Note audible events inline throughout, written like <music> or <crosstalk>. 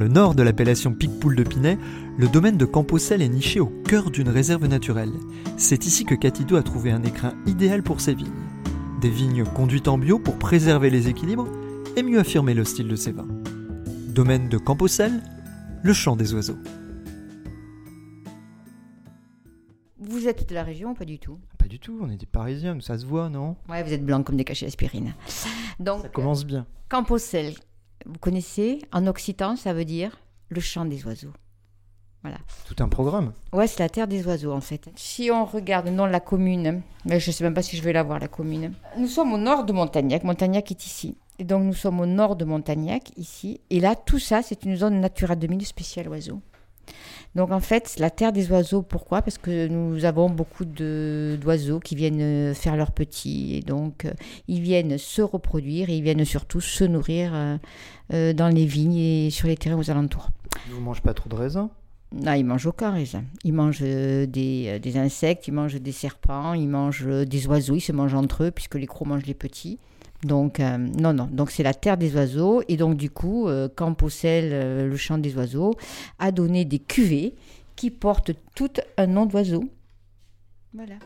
Le nord de l'appellation Picpoul de Pinet, le domaine de Camposel est niché au cœur d'une réserve naturelle. C'est ici que Catido a trouvé un écrin idéal pour ses vignes. Des vignes conduites en bio pour préserver les équilibres et mieux affirmer le style de ses vins. Domaine de Camposel, le chant des oiseaux. Vous êtes de la région ou pas du tout? Pas du tout, on est des Parisiens, ça se voit, non? Ouais, vous êtes blanc comme des cachets d'aspirine. Donc, Ça commence bien. Camposel, vous connaissez En occitan, ça veut dire le chant des oiseaux. Tout un programme. Ouais, c'est la terre des oiseaux en fait. Si on regarde de la commune, mais je ne sais même pas si je vais la voir la commune. Nous sommes au nord de Montagnac. Montagnac est ici. Et donc nous sommes au nord de Montagnac, ici. Et là, tout ça, c'est une zone Natura 2000 spéciale oiseaux. Donc en fait, la terre des oiseaux, pourquoi? Parce que nous avons beaucoup d'oiseaux qui viennent euh, faire leurs petits. Et donc, euh, ils viennent se reproduire et ils viennent surtout se nourrir euh, dans les vignes et sur les terrains aux alentours. Vous mangez pas trop de raisins? Non, ils mangent aucun raisin. Ils mangent des, des insectes, ils mangent des serpents, ils mangent des oiseaux, ils se mangent entre eux puisque les crocs mangent les petits. Donc, euh, non, non. Donc, c'est la terre des oiseaux. Et donc, du coup, euh, Camposel, euh, le chant des oiseaux, a donné des cuvées qui portent tout un nom d'oiseau. Voilà.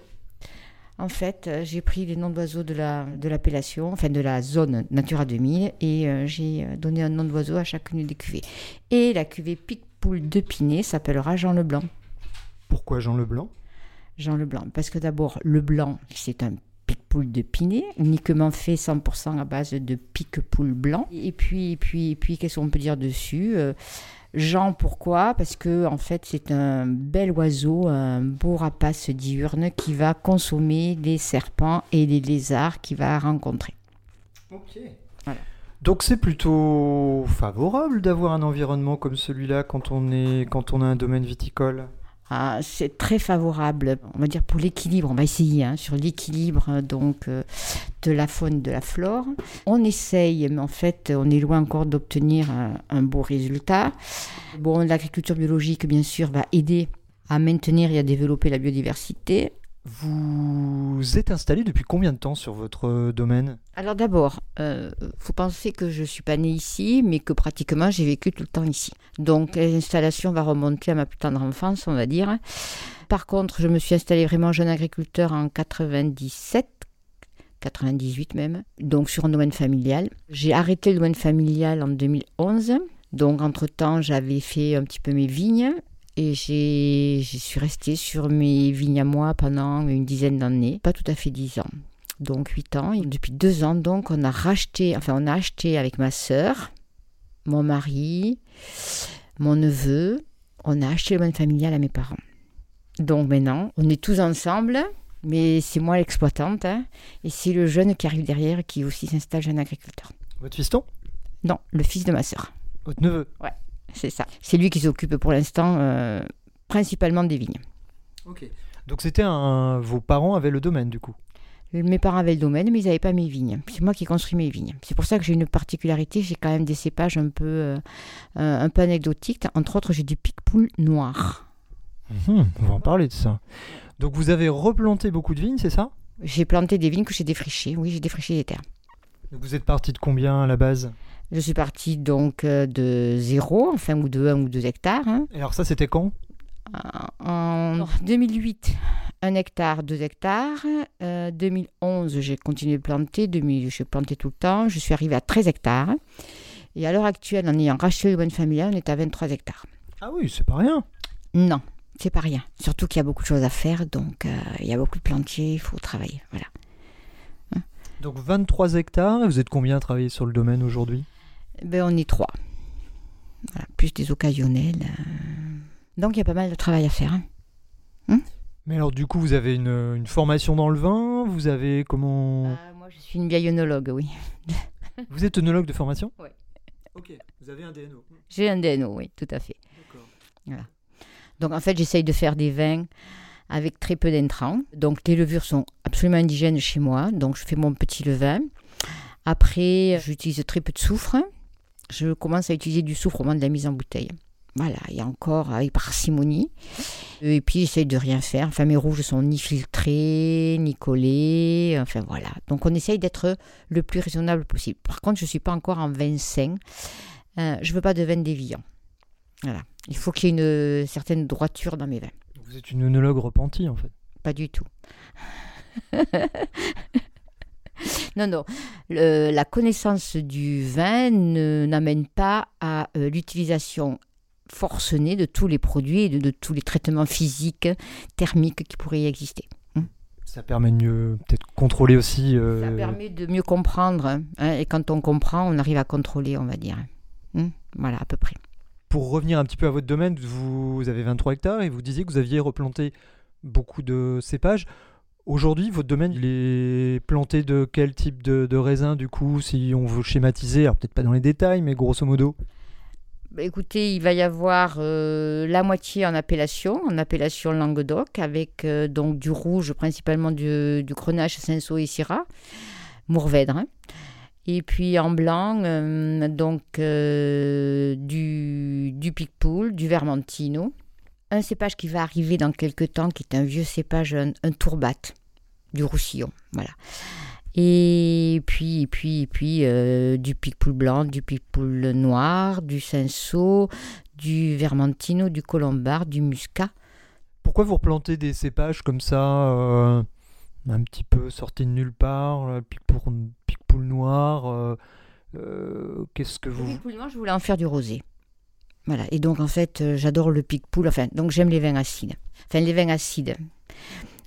En fait, euh, j'ai pris les noms d'oiseaux de la de l'appellation, enfin de la zone Natura 2000, et euh, j'ai donné un nom d'oiseau à chacune des cuvées. Et la cuvée Picpoul de Pinet s'appellera Jean Leblanc. Pourquoi Jean Leblanc? Jean Leblanc, parce que d'abord, le blanc, c'est un Picpoul de Pinet, uniquement fait 100% à base de Picpoul blanc. Et puis, et puis, et puis qu'est-ce qu'on peut dire dessus Euh, Jean, pourquoi? Parce que en fait, c'est un bel oiseau, un beau rapace diurne qui va consommer les serpents et les lézards qu'il va rencontrer. Ok. Voilà. Donc c'est plutôt favorable d'avoir un environnement comme celui-là quand on est quand on a un domaine viticole? Ah, c'est très favorable, on va dire pour l'équilibre, on va essayer hein, sur l'équilibre euh, donc euh, de la faune, de la flore. On essaye, mais en fait, on est loin encore d'obtenir un, un beau résultat. Bon, l'agriculture biologique, bien sûr, va aider à maintenir et à développer la biodiversité. Vous êtes installé depuis combien de temps sur votre euh, domaine? Alors d'abord, euh, faut penser que je suis pas née ici, mais que pratiquement j'ai vécu tout le temps ici. Donc l'installation va remonter à ma plus tendre enfance, on va dire. Par contre, je me suis installée vraiment jeune agriculteur en 97, 98 même, donc sur un domaine familial. J'ai arrêté le domaine familial en 2011. Donc entre-temps, j'avais fait un petit peu mes vignes et j'ai, je suis restée sur mes vignes à moi pendant une dizaine d'années, pas tout à fait dix ans. Donc 8 ans. Et depuis deux ans, donc, on a racheté, enfin, on a acheté avec ma sœur, mon mari, mon neveu, on a acheté le domaine familial à mes parents. Donc maintenant, on est tous ensemble, mais c'est moi l'exploitante, hein, et c'est le jeune qui arrive derrière qui aussi s'installe jeune agriculteur. Votre fiston? Non, le fils de ma sœur, Votre neveu? C'est ça. C'est lui qui s'occupe pour l'instant euh, principalement des vignes. Ok. Donc c'était un... Vos parents avaient le domaine du coup? Mes parents avaient le domaine, mais ils n'avaient pas mes vignes. C'est moi qui construis mes vignes. C'est pour ça que j'ai une particularité. J'ai quand même des cépages un peu, euh, euh, un peu anecdotiques. Entre autres, j'ai du pic-poule noir. Mhm, On va en parler de ça. Donc vous avez replanté beaucoup de vignes, c'est ça? J'ai planté des vignes que j'ai défrichées. Oui, j'ai défriché des terres. Donc Vous êtes parti de combien à la base? Je suis partie donc euh, de zéro, enfin, ou de 1 ou 2 hectares. hein. Et alors ça c'était quand? En 2008, 1 hectare, 2 hectares. Euh, 2011, j'ai continué de planter. 2000, j'ai planté tout le temps. Je suis arrivée à 13 hectares. Et à l'heure actuelle, en ayant racheté le domaine familial, on est à 23 hectares. Ah oui, c'est pas rien. Non, c'est pas rien. Surtout qu'il y a beaucoup de choses à faire, donc euh, il y a beaucoup de plantiers, il faut travailler. Voilà. Donc 23 hectares, et vous êtes combien à travailler sur le domaine aujourd'hui? Ben, on est trois. Voilà, plus des occasionnels. euh. Donc il y a pas mal de travail à faire. hein. Mais alors du coup, vous avez une, une formation dans le vin? Vous avez comment? Ah, moi, je suis une vieille œnologue, oui. <laughs> Vous êtes œnologue de formation? Ouais. Ok, vous avez un DNO. J'ai un DNO, oui, tout à fait. D'accord. Donc en fait, j'essaye de faire des vins avec très peu d'intrants. Donc les levures sont absolument indigènes chez moi. Donc je fais mon petit levain. Après, j'utilise très peu de soufre. Je commence à utiliser du soufre au moment de la mise en bouteille. Voilà, et encore avec parcimonie. Et puis j'essaye de rien faire. Enfin, mes rouges sont ni filtrés, ni collés. Enfin voilà. Donc on essaye d'être le plus raisonnable possible. Par contre, je ne suis pas encore en vin sain. Euh, je ne veux pas de vin déviant. Voilà. Il faut qu'il y ait une certaine droiture dans mes vins. Vous êtes une œnologue repentie en fait. Pas du tout. <laughs> <laughs> non, non. Le- la connaissance du vin ne- n'amène pas à euh, l'utilisation forcenée de tous les produits et de, de tous les traitements physiques, thermiques qui pourraient y exister. Ça permet de mieux peut-être contrôler aussi. euh, Ça permet de mieux comprendre. hein, et quand on comprend, on arrive à contrôler, on va dire. Hein, voilà, à peu près. Pour revenir un petit peu à votre domaine, vous avez 23 hectares et vous disiez que vous aviez replanté beaucoup de cépages. Aujourd'hui, votre domaine, il est planté de quel type de, de raisin du coup, si on veut schématiser Alors peut-être pas dans les détails, mais grosso modo. Bah, écoutez, il va y avoir euh, la moitié en appellation, en appellation Languedoc, avec euh, donc du rouge, principalement du, du Grenache, Cinsault et Syrah, Mourvèdre. hein. Et puis en blanc, euh, donc du, du Picpoul, du Vermentino. Un cépage qui va arriver dans quelques temps, qui est un vieux cépage, un, un Tourbat, du Roussillon. Voilà. Et puis, et puis, et puis euh, du Picpoul blanc, du Picpoul noir, du Cinsault, du Vermentino, du Colombard, du Muscat. Pourquoi vous replantez des cépages comme ça, euh, un petit peu sortis de nulle part, le Picpoul, Picpoul noir euh, euh, Qu'est-ce que Le vous. Picpoul noir, je voulais en faire du rosé. Voilà. Et donc, en fait, euh, j'adore le Picpoul. Enfin, donc j'aime les vins acides. Enfin, les vins acides.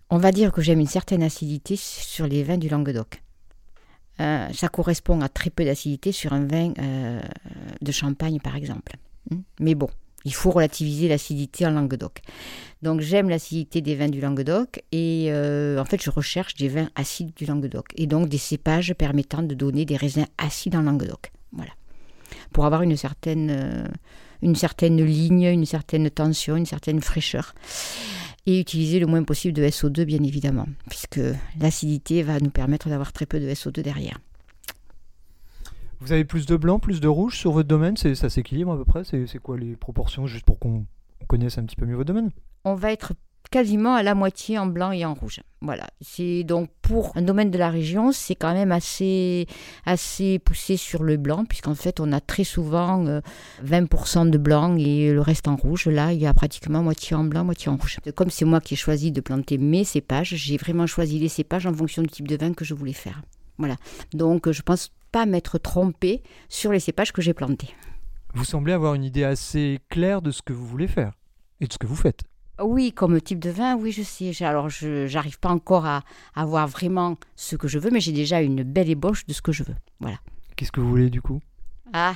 On va dire que j'aime une certaine acidité sur les vins du Languedoc. Euh, ça correspond à très peu d'acidité sur un vin euh, de champagne, par exemple. Hmm? Mais bon, il faut relativiser l'acidité en Languedoc. Donc j'aime l'acidité des vins du Languedoc et en fait je recherche des vins acides du Languedoc et donc des cépages permettant de donner des raisins acides en Languedoc. Voilà. Pour avoir une certaine, une certaine ligne, une certaine tension, une certaine fraîcheur. Et utiliser le moins possible de SO2 bien évidemment, puisque l'acidité va nous permettre d'avoir très peu de SO2 derrière. Vous avez plus de blanc, plus de rouge sur votre domaine? C'est- Ça s'équilibre à peu près? C'est c'est quoi les proportions, juste pour qu'on on connaisse un petit peu mieux votre domaine? On va être quasiment à la moitié en blanc et en rouge. Voilà. C'est donc pour un domaine de la région, c'est quand même assez, assez poussé sur le blanc, puisqu'en fait, on a très souvent euh, 20% de blanc et le reste en rouge. Là, il y a pratiquement moitié en blanc, moitié en rouge. Comme c'est moi qui ai choisi de planter mes cépages, j'ai vraiment choisi les cépages en fonction du type de vin que je voulais faire. Voilà. Donc, je pense pas m'être trompée sur les cépages que j'ai plantés. Vous semblez avoir une idée assez claire de ce que vous voulez faire et de ce que vous faites. Oui, comme type de vin, oui, je sais. Alors, je n'arrive pas encore à, à voir vraiment ce que je veux, mais j'ai déjà une belle ébauche de ce que je veux. Voilà. Qu'est-ce que vous voulez du coup? Ah,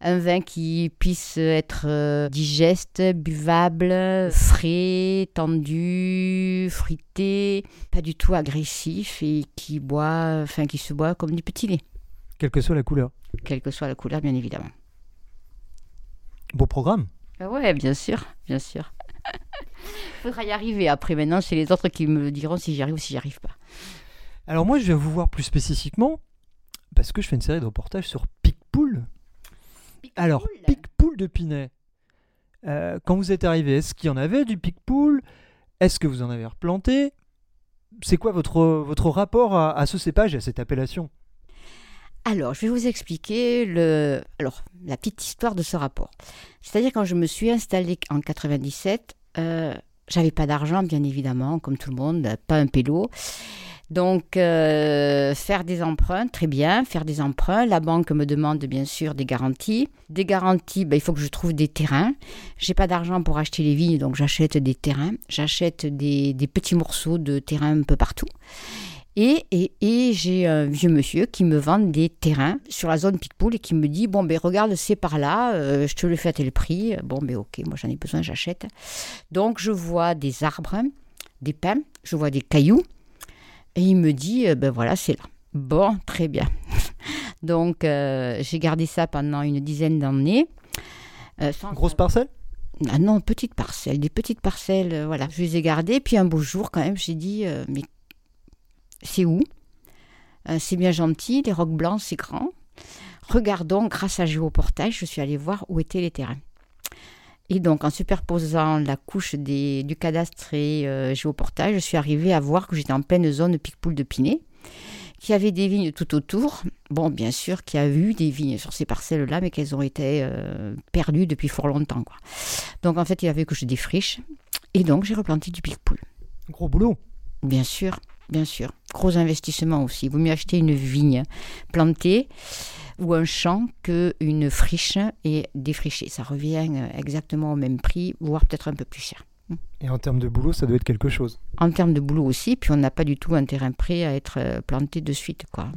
un vin qui puisse être euh, digeste, buvable, frais, tendu, fruité, pas du tout agressif et qui boit, enfin, qui se boit comme du petit lait, Quelle que soit la couleur. quelle que soit la couleur, bien évidemment. Beau programme Ah ouais, bien sûr, bien sûr. Faudra y arriver. Après, maintenant, c'est les autres qui me diront si j'y arrive ou si j'y arrive pas. Alors moi, je viens vous voir plus spécifiquement parce que je fais une série de reportages sur Picpoul. Alors, Picpoul de Pinet. Euh, quand vous êtes arrivé, est-ce qu'il y en avait du Picpoul? Est-ce que vous en avez replanté? C'est quoi votre, votre rapport à, à ce cépage et à cette appellation? Alors, je vais vous expliquer le... Alors, la petite histoire de ce rapport. C'est-à-dire, quand je me suis installée en 97, euh, j'avais pas d'argent, bien évidemment, comme tout le monde, pas un pélo. Donc, euh, faire des emprunts, très bien, faire des emprunts. La banque me demande bien sûr des garanties. Des garanties, ben, il faut que je trouve des terrains. J'ai pas d'argent pour acheter les vignes, donc j'achète des terrains. J'achète des, des petits morceaux de terrain un peu partout. Et, et, et j'ai un vieux monsieur qui me vend des terrains sur la zone Picpoul et qui me dit Bon, ben regarde, c'est par là, euh, je te le fais à tel prix. Bon, ben ok, moi j'en ai besoin, j'achète. Donc je vois des arbres, des pins, je vois des cailloux, Et il me dit, euh, ben voilà, c'est là. Bon, très bien. <laughs> Donc, euh, j'ai gardé ça pendant une dizaine d'années. Sans- Grosse parcelle? Ah non, petite parcelle, des petites parcelles, euh, voilà. Je les ai gardées. Puis un beau jour, quand même, j'ai dit, euh, mais c'est où? Euh, C'est bien gentil, les rocs blancs, c'est grand. Regardons, grâce à Géoportage, je suis allée voir où étaient les terrains. Et donc, en superposant la couche des, du cadastre et euh, Géoportage, je suis arrivée à voir que j'étais en pleine zone Picpoul de Pinet, qu'il y avait des vignes tout autour. Bon, bien sûr qu'il y a eu des vignes sur ces parcelles-là, mais qu'elles ont été euh, perdues depuis fort longtemps. Quoi. Donc, en fait, il y avait que je défriche. Et donc, j'ai replanté du Picpoul. Gros boulot. Bien sûr, bien sûr. Gros investissement aussi. Il vaut mieux acheter une vigne plantée ou un champ qu'une friche et défricher. Ça revient euh, exactement au même prix, voire peut-être un peu plus cher. Et en termes de boulot, ça doit être quelque chose. En termes de boulot aussi, puis on n'a pas du tout un terrain prêt à être euh, planté de suite. Quoi.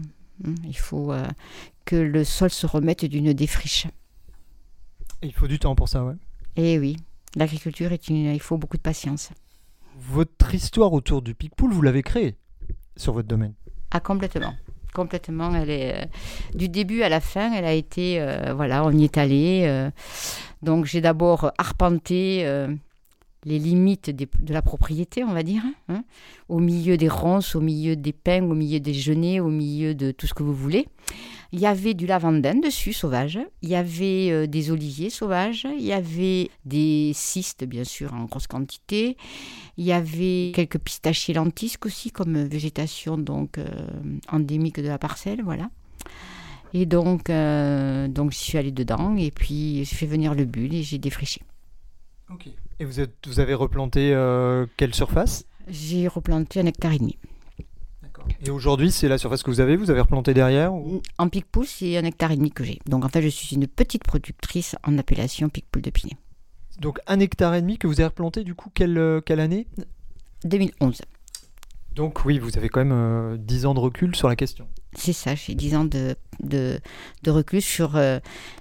Hum, Il faut euh, que le sol se remette d'une défriche. Et il faut du temps pour ça, ouais. Et oui, l'agriculture, est une... il faut beaucoup de patience. Votre histoire autour du Picpoul, vous l'avez créée sur votre domaine. Ah, complètement. Complètement. Elle est, euh, du début à la fin, elle a été. euh, voilà, on y est allé. euh. donc, j'ai d'abord arpenté les limites de la propriété, on va dire, hein, au milieu des ronces, au milieu des pins, au milieu des genêts, au milieu de tout ce que vous voulez. Il y avait du lavandin dessus, sauvage. Il y avait euh, des oliviers sauvages. Il y avait des cystes, bien sûr, en grosse quantité. Il y avait quelques pistachiers lentisques aussi, comme végétation donc euh, endémique de la parcelle, voilà. Et donc, euh, donc j'y suis allée dedans et puis j'ai fait venir le bulle et j'ai défriché. Et vous, êtes, vous avez replanté euh, quelle surface? J'ai replanté un hectare et demi. Et aujourd'hui, c'est la surface que vous avez Vous avez replanté derrière ou- En Picpoul, c'est un hectare et demi que j'ai. Donc en fait, je suis une petite productrice en appellation Picpoul de Pinet. Donc un hectare et demi que vous avez replanté, du coup, quelle, euh, quelle année? 2011. Donc oui, vous avez quand même euh, 10 ans de recul sur la question. C'est ça, j'ai 10 ans de, de, de sur euh,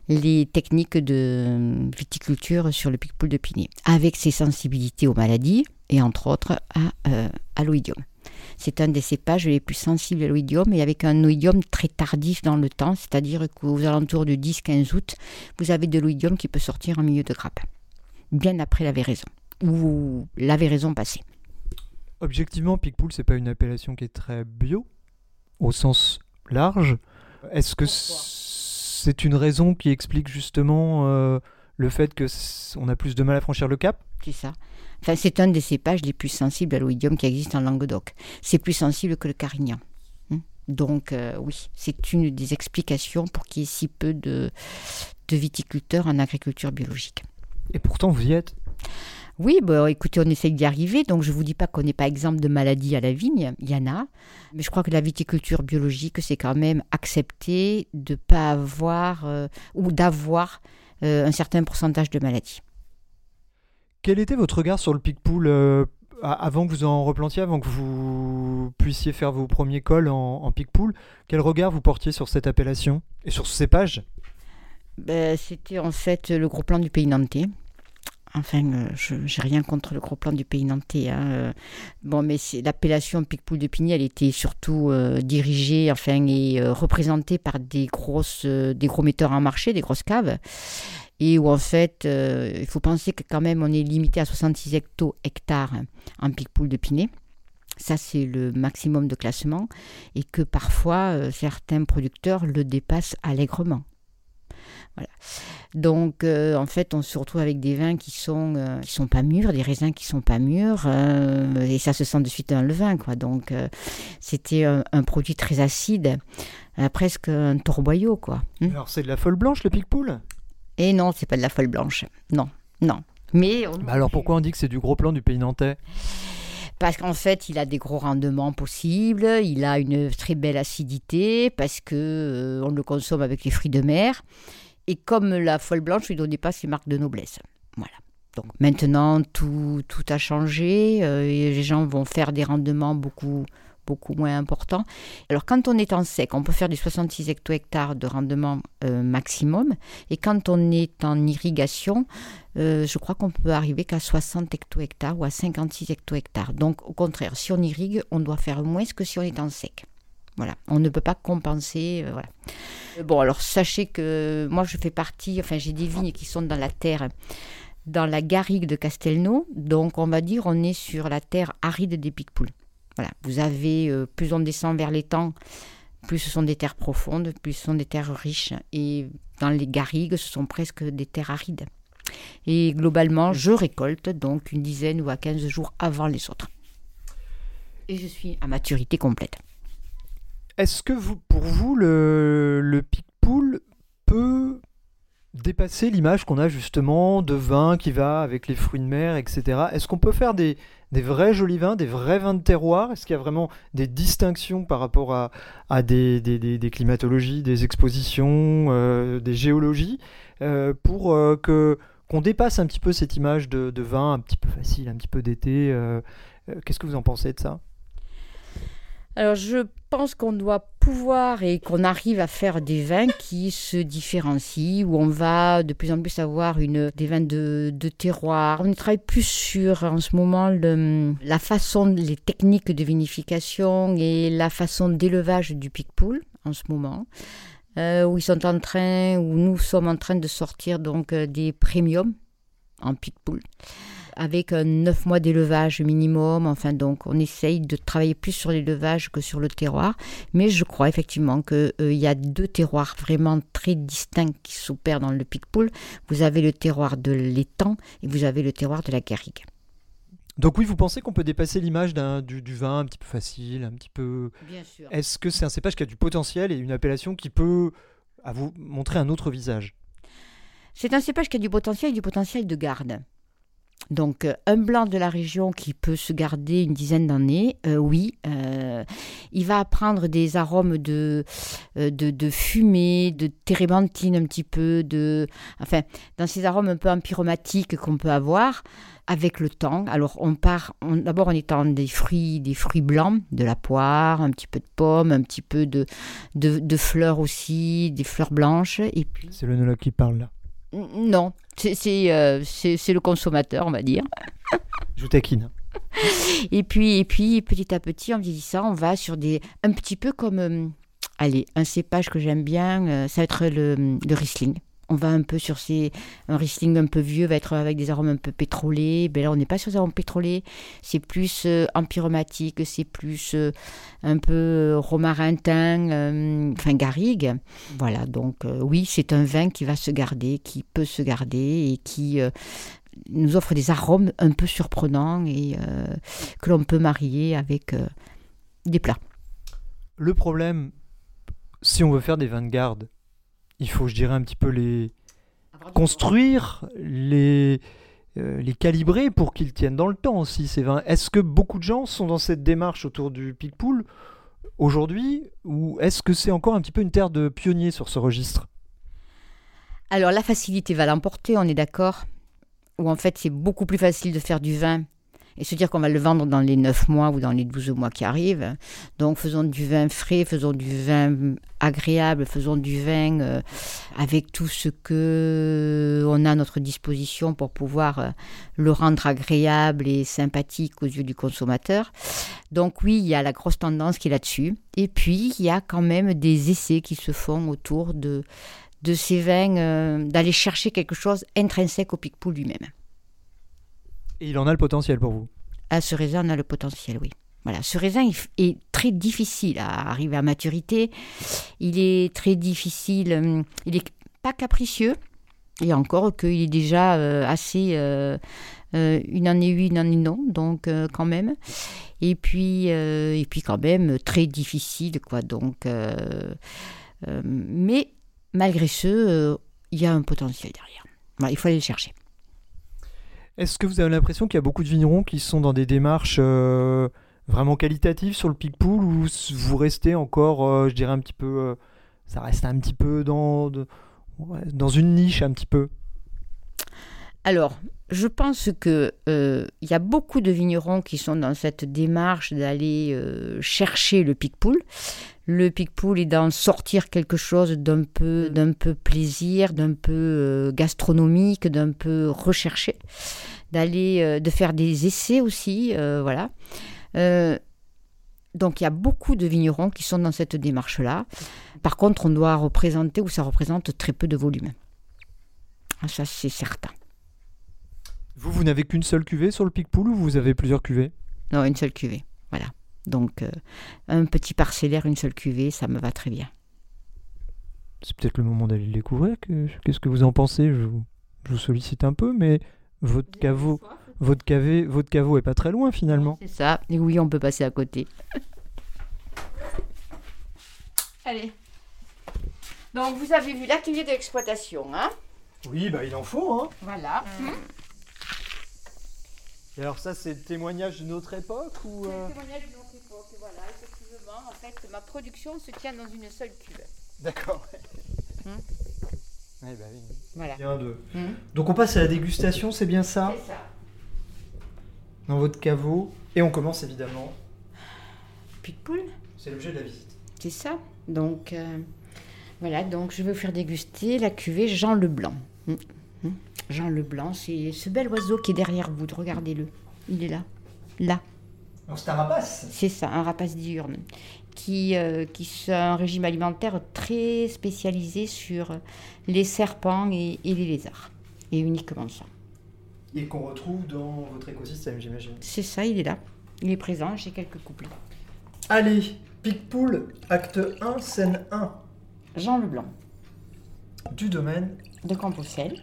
les techniques de viticulture sur le Picpoul de Pinet, avec ses sensibilités aux maladies et entre autres à, euh, à l'oïdium. C'est un des cépages les plus sensibles à l'oïdium et avec un oïdium très tardif dans le temps, c'est-à-dire qu'aux alentours du 10-15 août, vous avez de l'oïdium qui peut sortir en milieu de grappe, bien après la véraison, ou la véraison passée. Objectivement, Picpoul, c'est pas une appellation qui est très bio, au sens large. Est-ce que c'est une raison qui explique justement euh, le fait que on a plus de mal à franchir le cap? C'est ça. Enfin, c'est un des cépages les plus sensibles à l'oïdium qui existe en Languedoc. C'est plus sensible que le carignan. Hein? Donc, euh, oui, c'est une des explications pour qu'il y ait si peu de, de viticulteurs en agriculture biologique. Et pourtant, vous y êtes. Oui, bah, écoutez, on essaye d'y arriver. Donc, je ne vous dis pas qu'on n'est pas exemple de maladies à la vigne. Il y en a. Mais je crois que la viticulture biologique, c'est quand même accepter de ne pas avoir euh, ou d'avoir euh, un certain pourcentage de maladies. Quel était votre regard sur le Picpoul euh, avant que vous en replantiez, avant que vous puissiez faire vos premiers cols en, en Picpoul Quel regard vous portiez sur cette appellation et sur ce cépage? Ben, C'était en fait le gros plan du pays nantais. Enfin, euh, je n'ai rien contre le gros plan du pays nantais. hein, euh. Bon, mais l'appellation Picpoul de Pigny, elle était surtout euh, dirigée enfin, et représentée par des, grosses, des gros metteurs en marché, des grosses caves. Et où en fait, il faut penser que quand même on est limité à 66 hecto hectares en Picpoul de Pinet. Ça, c'est le maximum de classement. Et que parfois, certains producteurs le dépassent allègrement. Voilà. Donc, euh, en fait, on se retrouve avec des vins qui sont euh, qui sont pas mûrs, des raisins qui sont pas mûrs, euh, et ça se sent de suite dans le vin, quoi. Donc, c'était un, un produit très acide, presque un torboyau, quoi. Hmm. Alors, c'est de la folle blanche, le Picpoul? Et non, c'est pas de la folle blanche, non, non. Mais on- Bah Alors, pourquoi on dit que c'est du gros plan du pays nantais? Parce qu'en fait, il a des gros rendements possibles, il a une très belle acidité, parce que euh, on le consomme avec les fruits de mer. Et comme la folle blanche ne lui donnait pas ses marques de noblesse. Voilà. Donc maintenant, tout, tout a changé. euh, et les gens vont faire des rendements beaucoup, beaucoup moins important. Alors quand on est en sec, on peut faire du 66 hecto-hectares de rendement euh, maximum. Et quand on est en irrigation, euh, je crois qu'on peut arriver qu'à 60 hecto-hectares ou à 56 hecto-hectares. Donc au contraire, si on irrigue, on doit faire moins que si on est en sec. Voilà, on ne peut pas compenser. Euh, voilà. Bon, alors sachez que moi je fais partie, enfin j'ai des vignes qui sont dans la terre dans la garrigue de Castelnau. Donc, on va dire, on est sur la terre aride des Picpouls. Vous avez, euh, plus on descend vers l'étang, plus ce sont des terres profondes, plus ce sont des terres riches. Et dans les garrigues, ce sont presque des terres arides. Et globalement, je récolte donc une dizaine ou à 15 jours avant les autres. Et je suis à maturité complète. Est-ce que vous, pour vous, le, le Picpoul peut dépasser l'image qu'on a justement de vin qui va avec les fruits de mer, etc. Est-ce qu'on peut faire des, vrais jolis vins, des vrais vins de terroir? Est-ce qu'il y a vraiment des distinctions par rapport à, des, climatologies, des expositions, euh, des géologies, euh, pour euh, que qu'on dépasse un petit peu cette image de, de, vin un petit peu facile, un petit peu d'été Qu'est-ce que vous en pensez de ça? Alors je pense qu'on doit pouvoir et qu'on arrive à faire des vins qui se différencient, où on va de plus en plus avoir une, des vins de, terroir. On travaille plus sur en ce moment la façon, les techniques de vinification et la façon d'élevage du picpoul en ce moment. Euh, où ils sont en train, où nous sommes en train de sortir donc euh, des premiums en picpoul avec 9 mois d'élevage minimum. Enfin, donc, on essaye de travailler plus sur l'élevage que sur le terroir. Mais je crois effectivement qu'il euh, y a deux terroirs vraiment très distincts qui s'opèrent dans le Picpoul. Vous avez le terroir de l'étang et vous avez le terroir de la garrigue. Donc oui, vous pensez qu'on peut dépasser l'image du, du, vin un petit peu facile, un petit peu... Bien sûr. Est-ce que c'est un cépage qui a du potentiel et une appellation qui peut à vous montrer un autre visage? C'est un cépage qui a du potentiel et du potentiel de garde. Donc euh, un blanc de la région qui peut se garder une dizaine d'années, euh, oui, euh, il va prendre des arômes de, de, fumée, de térébenthine un petit peu, de, enfin, dans ces arômes un peu empyromatiques qu'on peut avoir avec le temps. Alors on part, d'abord on en des fruits, des fruits blancs, de la poire, un petit peu de pomme, un petit peu de, de, fleurs aussi, des fleurs blanches, et puis. C'est le qui parle là. Non, euh, c'est le consommateur, on va dire. Je taquine. Et puis, et puis, petit à petit, en vieillissant, on va sur des. Un petit peu comme. Euh, allez, un cépage que j'aime bien, euh, ça va être le, le Riesling on va un peu sur ces. Un Riesling un peu vieux va être avec des arômes un peu pétrolés. Ben là, on n'est pas sur des arômes pétrolés. C'est plus euh, empyromatique, c'est plus euh, un peu euh, romarintin, enfin garrigue. Voilà, donc oui, c'est un vin qui va se garder, qui peut se garder et qui nous offre des arômes un peu surprenants et que l'on peut marier avec des plats. Le problème, si on veut faire des vins de garde, il faut, je dirais, un petit peu les construire, les, euh, les calibrer pour qu'ils tiennent dans le temps aussi, ces vins. Est-ce que beaucoup de gens sont dans cette démarche autour du Picpoul aujourd'hui, ou est-ce que c'est encore un petit peu une terre de pionniers sur ce registre? Alors, la facilité va l'emporter, on est d'accord. Ou en fait, c'est beaucoup plus facile de faire du vin et se dire qu'on va le vendre dans les 9 mois ou dans les 12 mois qui arrivent. Donc faisons du vin frais, faisons du vin agréable, faisons du vin euh, avec tout ce que on a à notre disposition pour pouvoir euh, le rendre agréable et sympathique aux yeux du consommateur. Donc oui, il y a la grosse tendance qui est là-dessus. Et puis il y a quand même des essais qui se font autour de ces vins, euh, d'aller chercher quelque chose intrinsèque au Picpoul lui-même. Et il en a le potentiel pour vous Ah, ce raisin en a le potentiel, oui. Voilà, ce raisin est très difficile à arriver à maturité. Il est très difficile, hum, il n'est pas capricieux. Et encore qu'il est déjà euh, assez euh, euh, une année oui, une année non, donc quand même. Et puis, et puis quand même très difficile, quoi. Donc, mais malgré ce, il y a un potentiel derrière. il faut aller le chercher. Est-ce que vous avez l'impression qu'il y a beaucoup de vignerons qui sont dans des démarches euh, vraiment qualitatives sur le Picpoul ou vous restez encore, euh, je dirais un petit peu, euh, ça reste un petit peu dans, dans une niche un petit peu? Alors, je pense que euh, il y a beaucoup de vignerons qui sont dans cette démarche d'aller euh, chercher le pic-poule. Le pic-poule est d'en sortir quelque chose d'un peu, d'un peu plaisir, d'un peu euh, gastronomique, d'un peu recherché, d'aller, euh, de faire des essais aussi, voilà. Donc il y a beaucoup de vignerons qui sont dans cette démarche-là. Par contre, on doit représenter ou ça représente très peu de volume. Ah, Ça, c'est certain. Vous, vous n'avez qu'une seule cuvée sur le Picpoul ou vous avez plusieurs cuvées? Non, une seule cuvée. Voilà. Donc, euh, un petit parcellaire, une seule cuvée, ça me va très bien. C'est peut-être le moment d'aller le découvrir. que- Qu'est-ce que vous en pensez? Je vous, je vous sollicite un peu, mais votre caveau, votre cavé, votre caveau est pas très loin finalement. C'est ça. Et oui, on peut passer à côté. <laughs> Allez. Donc, vous avez vu l'atelier de l'exploitation, hein? Oui, bah il en faut. Hein. Voilà. Et alors ça, c'est le témoignage d'une autre époque ou C'est le témoignage de notre époque. Voilà, effectivement, en fait, ma production se tient dans une seule cuve. D'accord. Hmm. Ouais, bah oui. Voilà. Bien de. Hmm. Donc on passe à la dégustation, c'est bien ça C'est ça. Dans votre caveau. Et on commence évidemment. Pic-poule C'est l'objet de la visite. C'est ça. Donc, euh, voilà, donc je vais vous faire déguster la cuvée Jean Leblanc. Mm, mm. Jean Leblanc, c'est ce bel oiseau qui est derrière vous. Regardez-le. Il est là. Là. C'est un rapace. C'est ça, un rapace diurne. Qui, euh, qui a un régime alimentaire très spécialisé sur les serpents et, et les lézards. Et uniquement ça. Et qu'on retrouve dans votre écosystème, j'imagine. C'est ça, il est là. Il est présent, j'ai quelques couplets. Allez, Picpoul, acte 1, scène 1. Jean Leblanc, Du domaine. de Compostelle,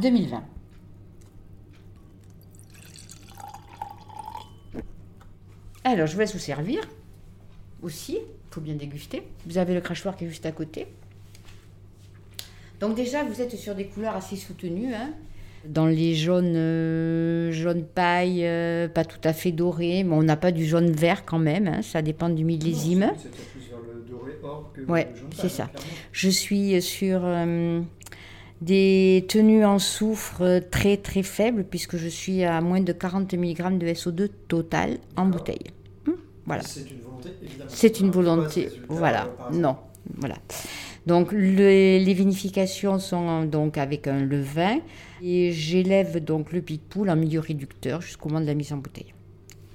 2020. Alors, je vous laisse vous servir aussi. Il faut bien déguster. Vous avez le crachoir qui est juste à côté. Donc déjà, vous êtes sur des couleurs assez soutenues. hein. Dans les jaunes, euh, jaune paille, euh, pas tout à fait doré, mais on n'a pas du jaune vert quand même. hein. Ça dépend du millésime. C'était plus vers le doré or que Ouais, le jaune c'est pâle, ça. Je suis sur euh, des tenues en soufre euh, très très faibles puisque je suis à moins de 40 mg de SO2 total en bouteille. Hmm, Voilà. C'est une volonté, évidemment. C'est une volonté. Voilà. Non. Voilà. Donc le- les vinifications sont donc avec un levain et j'élève donc le pic-poule en milieu réducteur jusqu'au moment de la mise en bouteille,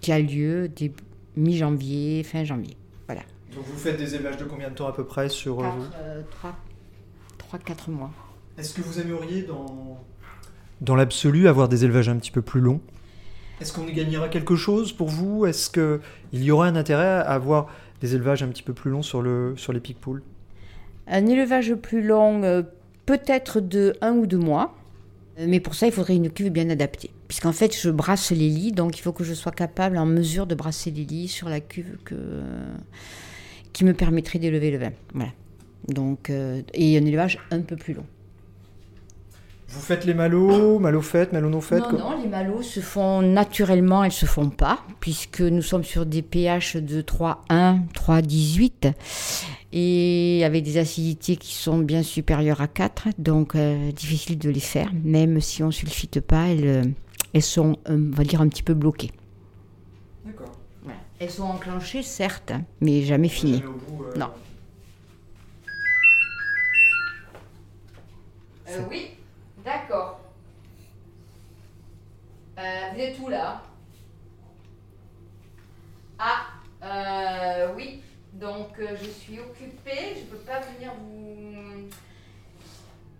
qui a lieu début mi-janvier, fin janvier. Voilà. Donc vous faites des élevages de combien de temps à peu près sur euh, vous? 3-4 mois. Est-ce que vous aimeriez dans... Dans l'absolu avoir des élevages un petit peu plus longs Est-ce qu'on y gagnera quelque chose pour vous? Est-ce qu'il y aurait un intérêt à avoir des élevages un petit peu plus longs sur, le, sur les pic-poules Un élevage plus long, euh, peut-être de un ou deux mois. Euh, Mais pour ça, il faudrait une cuve bien adaptée. Puisqu'en fait, je brasse les lits, donc il faut que je sois capable, en mesure de brasser les lits sur la cuve que, qui me permettrait d'élever le vin. Voilà. Donc, euh, et un élevage un peu plus long. Vous faites les malots, malots faites, malots non faites Non, quoi non, les malots se font naturellement, elles se font pas, puisque nous sommes sur des pH de 3,1, 3,18, et avec des acidités qui sont bien supérieures à 4, donc euh, difficile de les faire, même si on sulfite pas, elles, euh, elles sont, euh, on va dire, un petit peu bloquées. D'accord. Voilà. Elles sont enclenchées, certes, mais jamais finies. Jamais au bout, euh, Non. Euh, oui, d'accord. Euh, vous êtes où là? Ah, euh, oui. Donc euh, je suis occupée, je peux pas venir vous.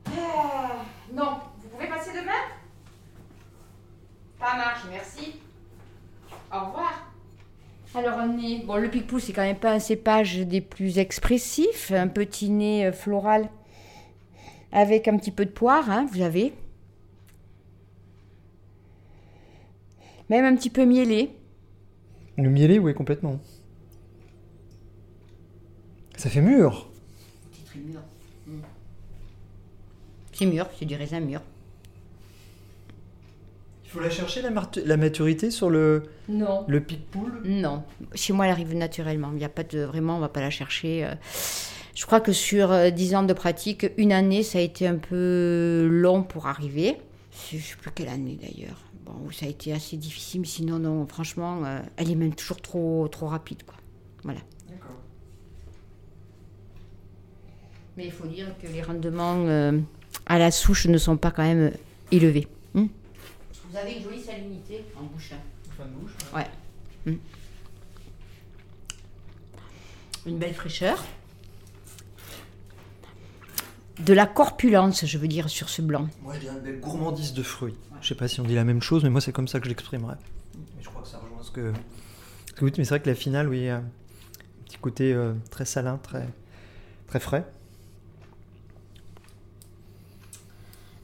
Ah, non, vous pouvez passer demain? Ça marche, merci. Au revoir. Alors un nez, bon le picpoul c'est quand même pas un cépage des plus expressifs, un petit nez floral avec un petit peu de poire, hein, vous avez. Même un petit peu mielé. Le mielé, oui, complètement. Ça fait mûr. C'est très mûr. C'est mûr, c'est du raisin mûr. Il faut la chercher, la, maturité sur le, Non. le Non, chez moi elle arrive naturellement. Il n'y a pas de vraiment, on va pas la chercher. euh. Je crois que sur euh, 10 ans de pratique, une année ça a été un peu long pour arriver. je ne sais plus quelle année d'ailleurs. Bon, ça a été assez difficile, mais sinon, non, franchement, euh, elle est même toujours trop, trop rapide, quoi. Voilà. Mais il faut dire que les rendements euh, à la souche ne sont pas quand même élevés. Hmm Vous avez une jolie salinité en bouche. hein. Bouche. Ouais. Hmm. Une belle fraîcheur. De la corpulence, je veux dire, sur ce blanc. Moi, je dirais une belle gourmandise de fruits. Je sais pas si on dit la même chose, mais moi, c'est comme ça que je l'exprimerais. Mais je crois que ça rejoint ce que. ce que vous dites, mais c'est vrai que la finale, oui, a un petit côté euh, très salin, très, très frais.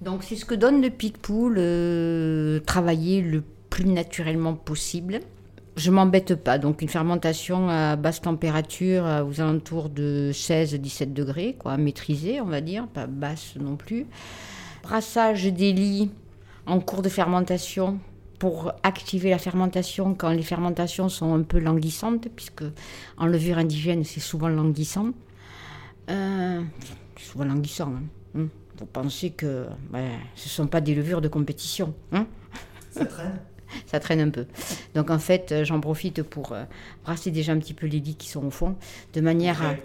Donc c'est ce que donne le Picpoul, euh, travailler le plus naturellement possible. Je m'embête pas, donc une fermentation à basse température, à- aux alentours de 16-17 degrés, quoi, maîtrisée on va dire, pas basse non plus. Brassage des lits en cours de fermentation pour activer la fermentation quand les fermentations sont un peu languissantes, puisque en levure indigène c'est souvent languissant. Euh, souvent languissant. hein. Hum. Vous pensez que ouais, ce ne sont pas des levures de compétition. hein Ça traîne <laughs> ça traîne un peu. Donc en fait, euh, j'en profite pour euh, brasser déjà un petit peu les lits qui sont au fond, de manière à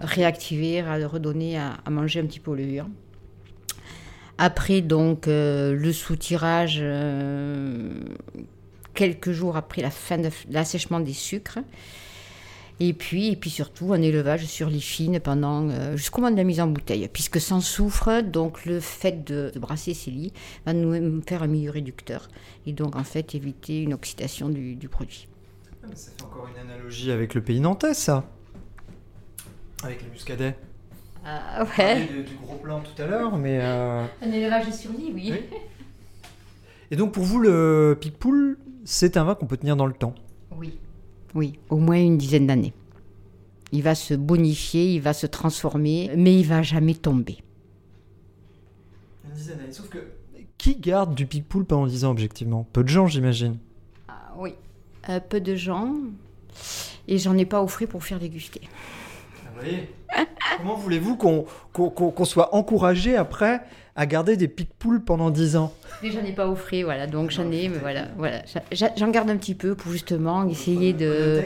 réactiver, à redonner à, à manger un petit peu aux levures. Après, donc, euh, le soutirage, euh, quelques jours après la fin de l'assèchement des sucres. Et puis, et puis surtout, un élevage sur les fines pendant euh, jusqu'au moment de la mise en bouteille. Puisque sans soufre, donc le fait de, de brasser ces lits va nous faire un milieu réducteur. Et donc, en fait, éviter une oxydation du, du produit. Ça fait encore une analogie avec le pays nantais, ça. Avec les muscadets. Ah On parlait de- du gros plan tout à l'heure, mais. euh, <laughs> Un élevage sur lit, oui. Oui. Et donc pour vous, le Picpoul, c'est un vin qu'on peut tenir dans le temps. Oui. Au moins une dizaine d'années. Il va se bonifier, il va se transformer, mais il va jamais tomber. Une dizaine d'années. Sauf que. Qui garde du Picpoul pendant 10 ans, objectivement? Peu de gens, j'imagine. Ah, oui. Euh, peu de gens, et j'en ai pas offert pour faire déguster. Vous voyez? Comment voulez-vous qu'on soit encouragé après à garder des Picpoul pendant 10 ans Mais j'en ai pas offert, voilà, donc j'en ai, mais voilà, voilà. J'en garde un petit peu pour justement essayer de.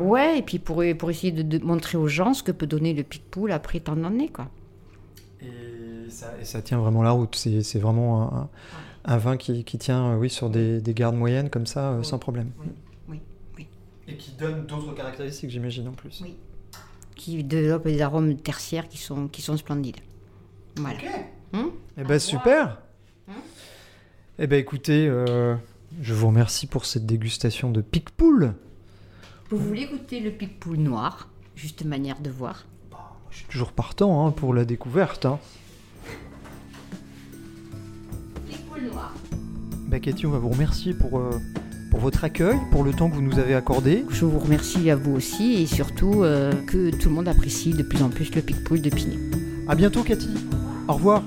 Ouais, et puis pour, pour essayer de, de montrer aux gens ce que peut donner le Picpoul après tant d'années, quoi. Et ça, et ça tient vraiment la route. C'est c'est vraiment un, un- un vin qui, qui tient euh, oui, sur des, des gardes moyennes comme ça, euh, Oui. sans problème. Oui, oui, oui. Et qui donne d'autres caractéristiques, j'imagine, en plus. Oui. Qui développe des arômes tertiaires qui sont, qui sont splendides. Voilà. Hum Eh ben super Eh ben écoutez, euh, je vous remercie pour cette dégustation de Picpoul. Vous voulez goûter le Picpoul noir Juste manière de voir. Je suis toujours partant hein, pour la découverte. Hein. Picpoul noir. Bah Cathy, on va vous remercier pour, euh, pour votre accueil, pour le temps que vous nous avez accordé. Je vous remercie à vous aussi et surtout euh, que tout le monde apprécie de plus en plus le Picpoul de Pinet. À bientôt Cathy. Au revoir.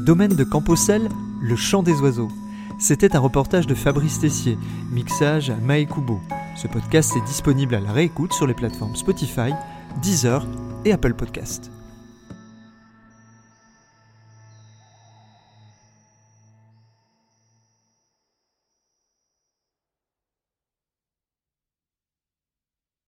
Domaine de Camposel, le chant des oiseaux. C'était un reportage de Fabrice Tessier, mixage Mae Kubo. Ce podcast est disponible à la réécoute sur les plateformes Spotify, Deezer et Apple Podcast.